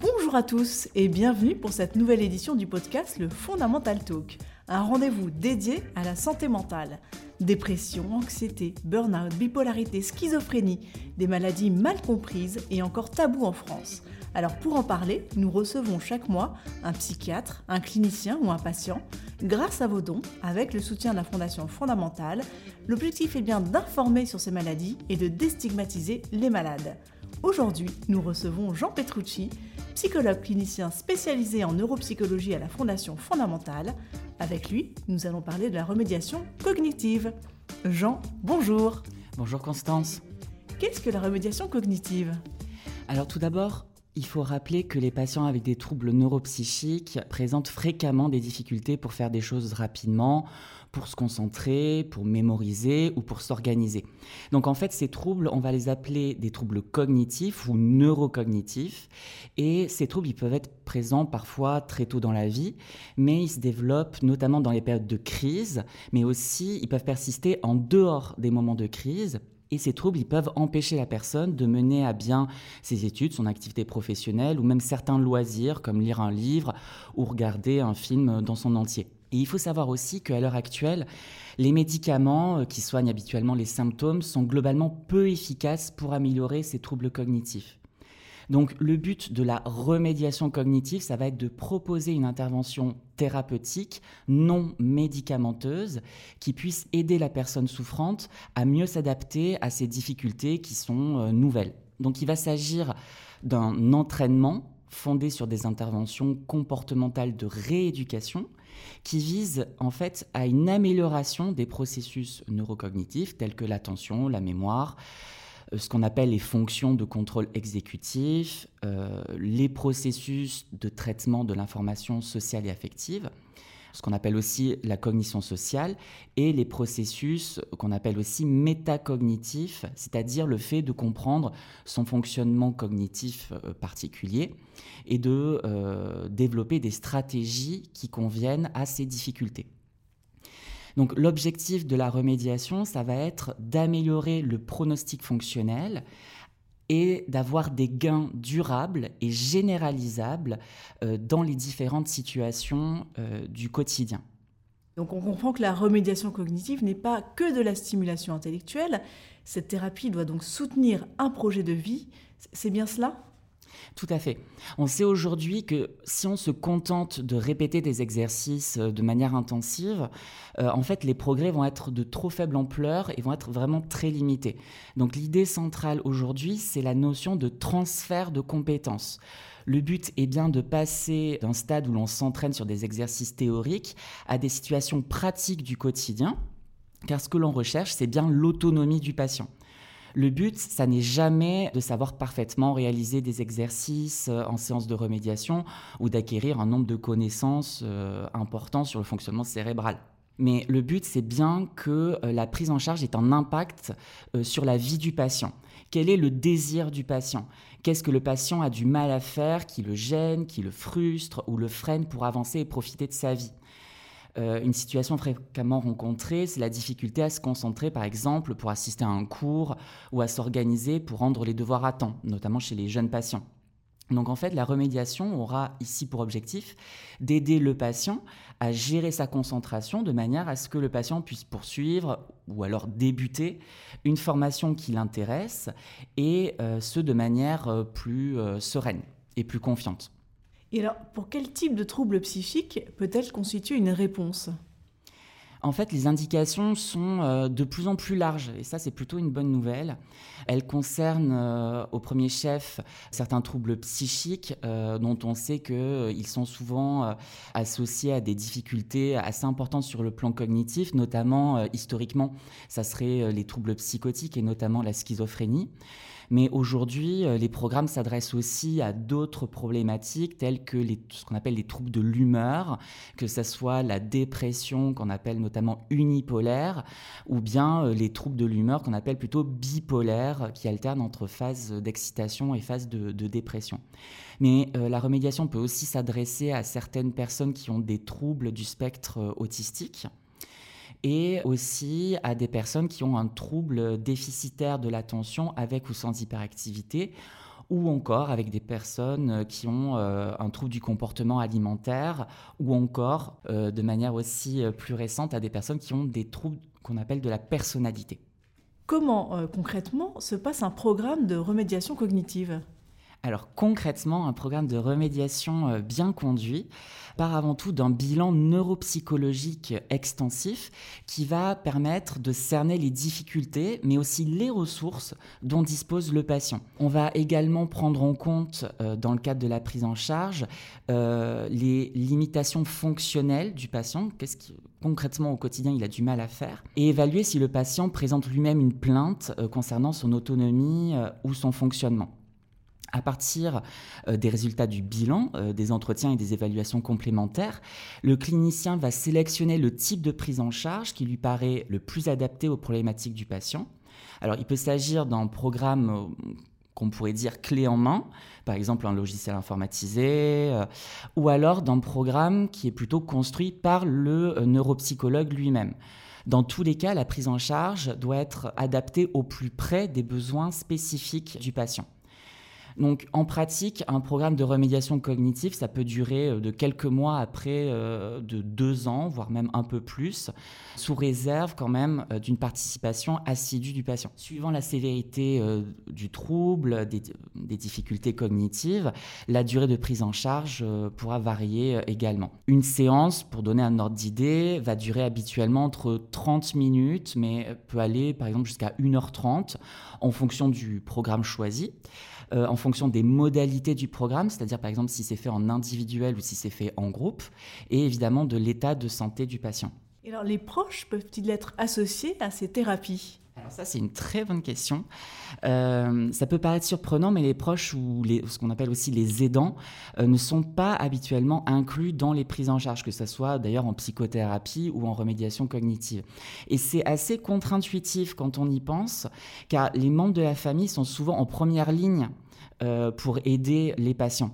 Bonjour à tous et bienvenue pour cette nouvelle édition du podcast Le Fondamental Talk, un rendez-vous dédié à la santé mentale. Dépression, anxiété, burn-out, bipolarité, schizophrénie, des maladies mal comprises et encore tabous en France. Alors pour en parler, nous recevons chaque mois un psychiatre, un clinicien ou un patient. Grâce à vos dons, avec le soutien de la Fondation Fondamentale, l'objectif est bien d'informer sur ces maladies et de déstigmatiser les malades. Aujourd'hui, nous recevons Jean Petrucci, psychologue clinicien spécialisé en neuropsychologie à la Fondation Fondamentale. Avec lui, nous allons parler de la remédiation cognitive. Jean, bonjour. Bonjour Constance. Qu'est-ce que la remédiation cognitive? Alors tout d'abord, il faut rappeler que les patients avec des troubles neuropsychiques présentent fréquemment des difficultés pour faire des choses rapidement, pour se concentrer, pour mémoriser ou pour s'organiser. Donc en fait, ces troubles, on va les appeler des troubles cognitifs ou neurocognitifs. Et ces troubles, ils peuvent être présents parfois très tôt dans la vie, mais ils se développent notamment dans les périodes de crise, mais aussi ils peuvent persister en dehors des moments de crise et ces troubles, ils peuvent empêcher la personne de mener à bien ses études, son activité professionnelle ou même certains loisirs comme lire un livre ou regarder un film dans son entier. Et il faut savoir aussi qu'à l'heure actuelle, les médicaments euh, qui soignent habituellement les symptômes sont globalement peu efficaces pour améliorer ces troubles cognitifs. Donc le but de la remédiation cognitive, ça va être de proposer une intervention thérapeutique non médicamenteuse qui puisse aider la personne souffrante à mieux s'adapter à ces difficultés qui sont euh, nouvelles. Donc il va s'agir d'un entraînement fondé sur des interventions comportementales de rééducation qui vise en fait à une amélioration des processus neurocognitifs tels que l'attention, la mémoire, ce qu'on appelle les fonctions de contrôle exécutif, euh, les processus de traitement de l'information sociale et affective, ce qu'on appelle aussi la cognition sociale, et les processus qu'on appelle aussi métacognitifs, c'est-à-dire le fait de comprendre son fonctionnement cognitif euh, particulier et de développer des stratégies qui conviennent à ces difficultés. Donc l'objectif de la remédiation, ça va être d'améliorer le pronostic fonctionnel et d'avoir des gains durables et généralisables euh, dans les différentes situations euh, du quotidien. Donc on comprend que la remédiation cognitive n'est pas que de la stimulation intellectuelle. Cette thérapie doit donc soutenir un projet de vie. C'est bien cela? Tout à fait. On sait aujourd'hui que si on se contente de répéter des exercices euh, de manière intensive, euh, en fait, les progrès vont être de trop faible ampleur et vont être vraiment très limités. Donc l'idée centrale aujourd'hui, c'est la notion de transfert de compétences. Le but est bien de passer d'un stade où l'on s'entraîne sur des exercices théoriques à des situations pratiques du quotidien, car ce que l'on recherche, c'est bien l'autonomie du patient. Le but, ça n'est jamais de savoir parfaitement réaliser des exercices euh, en séance de remédiation ou d'acquérir un nombre de connaissances euh, importants sur le fonctionnement cérébral. Mais le but, c'est bien que euh, la prise en charge ait un impact sur la vie du patient. Quel est le désir du patient? Qu'est-ce que le patient a du mal à faire, qui le gêne, qui le frustre ou le freine pour avancer et profiter de sa vie? Euh, une situation fréquemment rencontrée, c'est la difficulté à se concentrer, par exemple, pour assister à un cours ou à s'organiser pour rendre les devoirs à temps, notamment chez les jeunes patients. Donc en fait, la remédiation aura ici pour objectif d'aider le patient à gérer sa concentration de manière à ce que le patient puisse poursuivre ou alors débuter une formation qui l'intéresse et euh, ce de manière euh, plus sereine et plus confiante. Et alors, pour quel type de trouble psychique peut-elle constituer une réponse? En fait, les indications sont euh, de plus en plus larges, et ça, c'est plutôt une bonne nouvelle. Elles concernent euh, au premier chef certains troubles psychiques euh, dont on sait qu'ils sont souvent associés à des difficultés assez importantes sur le plan cognitif, notamment historiquement, ça serait les troubles psychotiques et notamment la schizophrénie. Mais aujourd'hui, euh, les programmes s'adressent aussi à d'autres problématiques telles que ce qu'on appelle les troubles de l'humeur, que ce soit la dépression qu'on appelle notamment unipolaire, ou bien euh, les troubles de l'humeur qu'on appelle plutôt bipolaire, qui alternent entre phases d'excitation et phases de, dépression. Mais euh, la remédiation peut aussi s'adresser à certaines personnes qui ont des troubles du spectre autistique. Et aussi à des personnes qui ont un trouble déficitaire de l'attention avec ou sans hyperactivité ou encore avec des personnes qui ont euh, un trouble du comportement alimentaire, ou encore, euh, de manière aussi euh, plus récente, à des personnes qui ont des troubles qu'on appelle de la personnalité. Comment concrètement se passe un programme de remédiation cognitive? Alors concrètement, un programme de remédiation euh, bien conduit part avant tout d'un bilan neuropsychologique extensif qui va permettre de cerner les difficultés, mais aussi les ressources dont dispose le patient. On va également prendre en compte, euh, dans le cadre de la prise en charge, euh, les limitations fonctionnelles du patient, qu'est-ce qui concrètement au quotidien il a du mal à faire, et évaluer si le patient présente lui-même une plainte concernant son autonomie ou son fonctionnement à partir euh, des résultats du bilan, euh, des entretiens et des évaluations complémentaires, le clinicien va sélectionner le type de prise en charge qui lui paraît le plus adapté aux problématiques du patient. Alors, il peut s'agir d'un programme euh, qu'on pourrait dire clé en main, par exemple un logiciel informatisé, ou alors d'un programme qui est plutôt construit par le neuropsychologue lui-même. Dans tous les cas, la prise en charge doit être adaptée au plus près des besoins spécifiques du patient. Donc en pratique, un programme de remédiation cognitive, ça peut durer euh, de quelques mois après euh, de deux ans, voire même un peu plus, sous réserve quand même euh, d'une participation assidue du patient. Suivant la sévérité du trouble, des, des, difficultés cognitives, la durée de prise en charge pourra varier également. Une séance, pour donner un ordre d'idée, va durer habituellement entre 30 minutes, mais peut aller par exemple jusqu'à 1h30 en fonction du programme choisi. Euh, en fonction des modalités du programme, c'est-à-dire par exemple si c'est fait en individuel ou si c'est fait en groupe, et évidemment de l'état de santé du patient. Et alors les proches peuvent-ils être associés à ces thérapies? Alors ça, c'est une très bonne question. Euh, ça peut paraître surprenant, mais les proches ou ce qu'on appelle aussi les aidants euh, ne sont pas habituellement inclus dans les prises en charge, que ce soit d'ailleurs en psychothérapie ou en remédiation cognitive. Et c'est assez contre-intuitif quand on y pense, car les membres de la famille sont souvent en première ligne euh, pour aider les patients.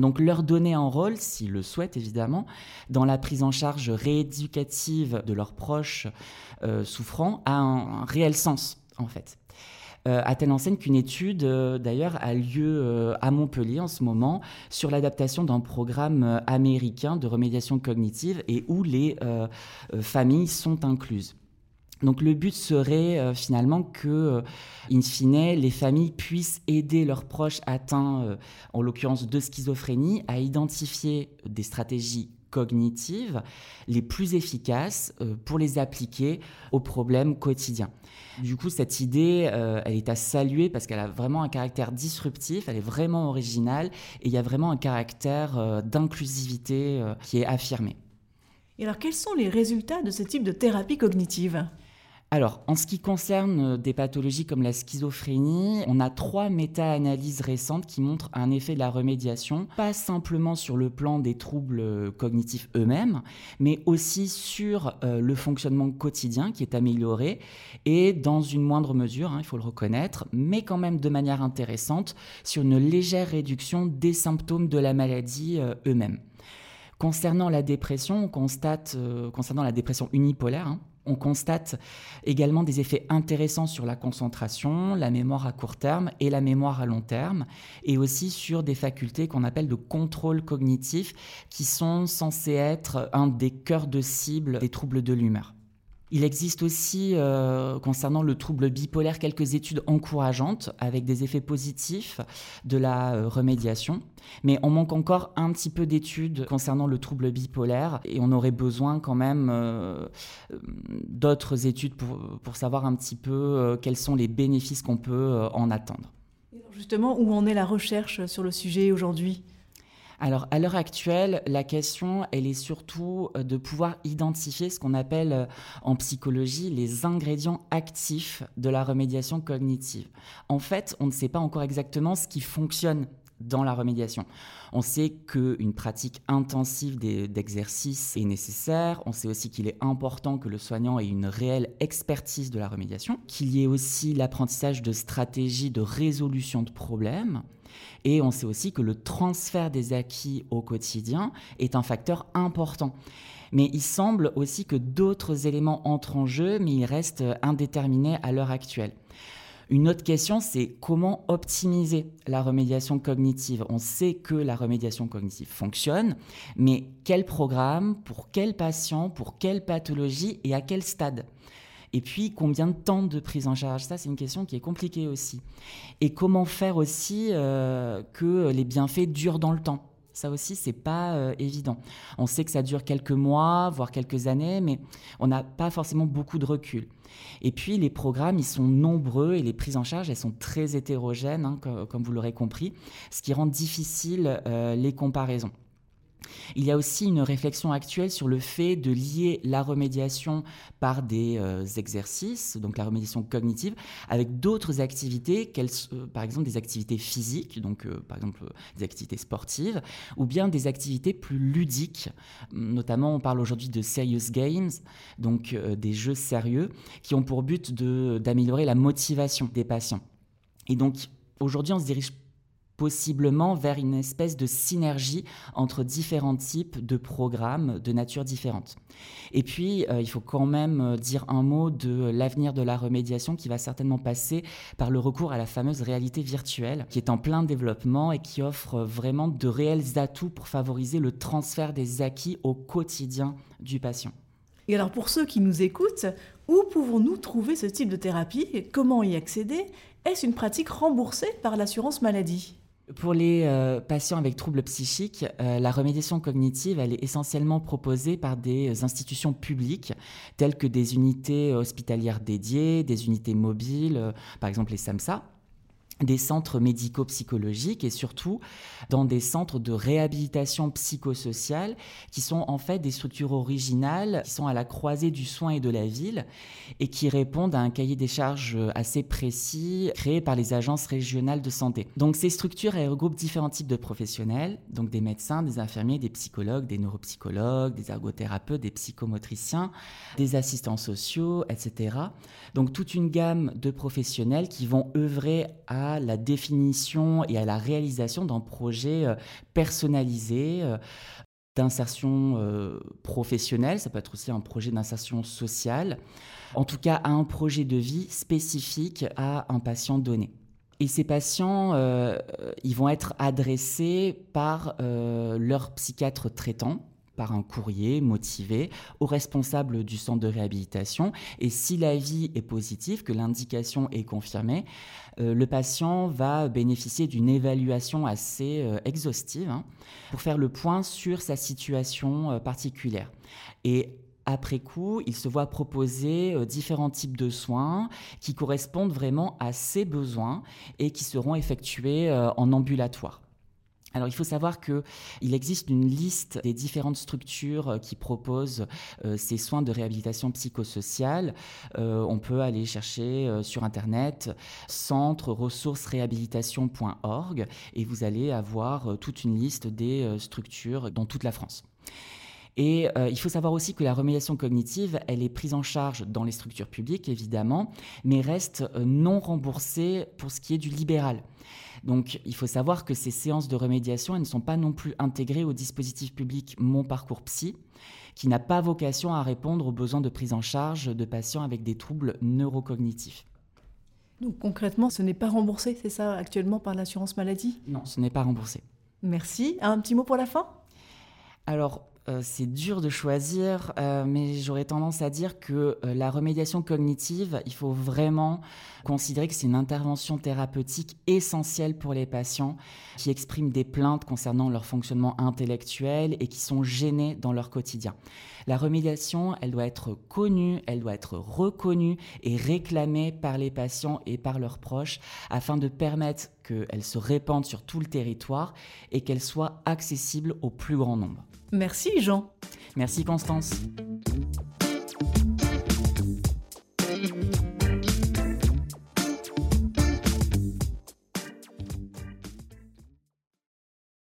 Donc leur donner un rôle, s'ils le souhaitent évidemment, dans la prise en charge rééducative de leurs proches euh, souffrants a un, réel sens en fait. Euh, à telle enseigne qu'une étude euh, d'ailleurs a lieu à Montpellier en ce moment sur l'adaptation d'un programme américain de remédiation cognitive et où les familles sont incluses. Donc le but serait euh, finalement que, euh, in fine, les familles puissent aider leurs proches atteints, euh, en l'occurrence de schizophrénie, à identifier des stratégies cognitives les plus efficaces pour les appliquer aux problèmes quotidiens. Du coup, cette idée, elle est à saluer parce qu'elle a vraiment un caractère disruptif, elle est vraiment originale et il y a vraiment un caractère d'inclusivité qui est affirmé. Et alors, quels sont les résultats de ce type de thérapie cognitive? Alors, en ce qui concerne euh, des pathologies comme la schizophrénie, on a trois méta-analyses récentes qui montrent un effet de la remédiation, pas simplement sur le plan des troubles euh, cognitifs eux-mêmes, mais aussi sur euh, le fonctionnement quotidien qui est amélioré et dans une moindre mesure, hein, il faut le reconnaître, mais quand même de manière intéressante, sur une légère réduction des symptômes de la maladie eux-mêmes. Concernant la dépression, on constate, concernant la dépression unipolaire, hein, on constate également des effets intéressants sur la concentration, la mémoire à court terme et la mémoire à long terme, et aussi sur des facultés qu'on appelle de contrôle cognitif, qui sont censées être un des cœurs de cible des troubles de l'humeur. Il existe aussi, euh, concernant le trouble bipolaire, quelques études encourageantes avec des effets positifs de la euh, remédiation. Mais on manque encore un petit peu d'études concernant le trouble bipolaire et on aurait besoin quand même euh, d'autres études pour, pour, savoir un petit peu quels sont les bénéfices qu'on peut en attendre. Justement, où en est la recherche sur le sujet aujourd'hui? Alors, à l'heure actuelle, la question, elle est surtout euh, de pouvoir identifier ce qu'on appelle euh, en psychologie les ingrédients actifs de la remédiation cognitive. En fait, on ne sait pas encore exactement ce qui fonctionne dans la remédiation. On sait qu'une pratique intensive d'exercice est nécessaire. On sait aussi qu'il est important que le soignant ait une réelle expertise de la remédiation, qu'il y ait aussi l'apprentissage de stratégies de résolution de problèmes. Et on sait aussi que le transfert des acquis au quotidien est un facteur important. Mais il semble aussi que d'autres éléments entrent en jeu, mais ils restent indéterminés à l'heure actuelle. Une autre question, c'est comment optimiser la remédiation cognitive. On sait que la remédiation cognitive fonctionne, mais quel programme, pour quel patient, pour quelle pathologie et à quel stade? Et puis, combien de temps de prise en charge? Ça, c'est une question qui est compliquée aussi. Et comment faire aussi euh, que les bienfaits durent dans le temps? Ça aussi, c'est pas euh, évident. On sait que ça dure quelques mois, voire quelques années, mais on n'a pas forcément beaucoup de recul. Et puis, les programmes, ils sont nombreux et les prises en charge, elles sont très hétérogènes, hein, comme, vous l'aurez compris, ce qui rend difficile euh, les comparaisons. Il y a aussi une réflexion actuelle sur le fait de lier la remédiation par des euh, exercices, donc la remédiation cognitive, avec d'autres activités, euh, par exemple des activités physiques, donc euh, par exemple des activités sportives, ou bien des activités plus ludiques. Notamment, on parle aujourd'hui de serious games, donc des jeux sérieux, qui ont pour but d'améliorer la motivation des patients. Et donc, aujourd'hui, on se dirige possiblement vers une espèce de synergie entre différents types de programmes de nature différente. Et puis, euh, il faut quand même euh, dire un mot de l'avenir de la remédiation qui va certainement passer par le recours à la fameuse réalité virtuelle, qui est en plein développement et qui offre vraiment de réels atouts pour favoriser le transfert des acquis au quotidien du patient. Et alors pour ceux qui nous écoutent, où pouvons-nous trouver ce type de thérapie Comment y accéder? Est-ce une pratique remboursée par l'assurance maladie? Pour les euh, patients avec troubles psychiques, euh, la remédiation cognitive, est essentiellement proposée par des institutions publiques, telles que des unités hospitalières dédiées, des unités mobiles, euh, par exemple les SAMSA des centres médico-psychologiques et surtout dans des centres de réhabilitation psychosociale qui sont en fait des structures originales qui sont à la croisée du soin et de la ville et qui répondent à un cahier des charges assez précis créé par les agences régionales de santé. Donc ces structures elles regroupent différents types de professionnels, donc des médecins, des infirmiers, des psychologues, des neuropsychologues, des ergothérapeutes, des psychomotriciens, des assistants sociaux, etc. Donc toute une gamme de professionnels qui vont œuvrer à la définition et à la réalisation d'un projet euh, personnalisé euh, d'insertion euh, professionnelle, ça peut être aussi un projet d'insertion sociale, en tout cas à un projet de vie spécifique à un patient donné. Et ces patients, ils vont être adressés par leur psychiatre traitant, par un courrier motivé au responsable du centre de réhabilitation. Et si l'avis est positif, que l'indication est confirmée, euh, le patient va bénéficier d'une évaluation assez euh, exhaustive hein, pour faire le point sur sa situation euh, particulière. Et après coup, il se voit proposer différents types de soins qui correspondent vraiment à ses besoins et qui seront effectués en ambulatoire. Alors il faut savoir qu'il existe une liste des différentes structures euh, qui proposent euh, ces soins de réhabilitation psychosociale. Euh, on peut aller chercher sur Internet centre et vous allez avoir toute une liste des structures dans toute la France. Et il faut savoir aussi que la remédiation cognitive, elle est prise en charge dans les structures publiques, évidemment, mais reste non remboursée pour ce qui est du libéral. Donc il faut savoir que ces séances de remédiation, elles ne sont pas non plus intégrées au dispositif public Mon Parcours Psy, qui n'a pas vocation à répondre aux besoins de prise en charge de patients avec des troubles neurocognitifs. Donc concrètement, ce n'est pas remboursé, c'est ça, actuellement par l'assurance maladie? Non, ce n'est pas remboursé. Merci. Un petit mot pour la fin? Alors, euh, c'est dur de choisir, euh, mais j'aurais tendance à dire que euh, la remédiation cognitive, il faut vraiment considérer que c'est une intervention thérapeutique essentielle pour les patients qui expriment des plaintes concernant leur fonctionnement intellectuel et qui sont gênés dans leur quotidien. La remédiation, elle doit être connue, elle doit être reconnue et réclamée par les patients et par leurs proches afin de permettre qu'elle se répande sur tout le territoire et qu'elle soit accessible au plus grand nombre. Merci Jean. Merci Constance.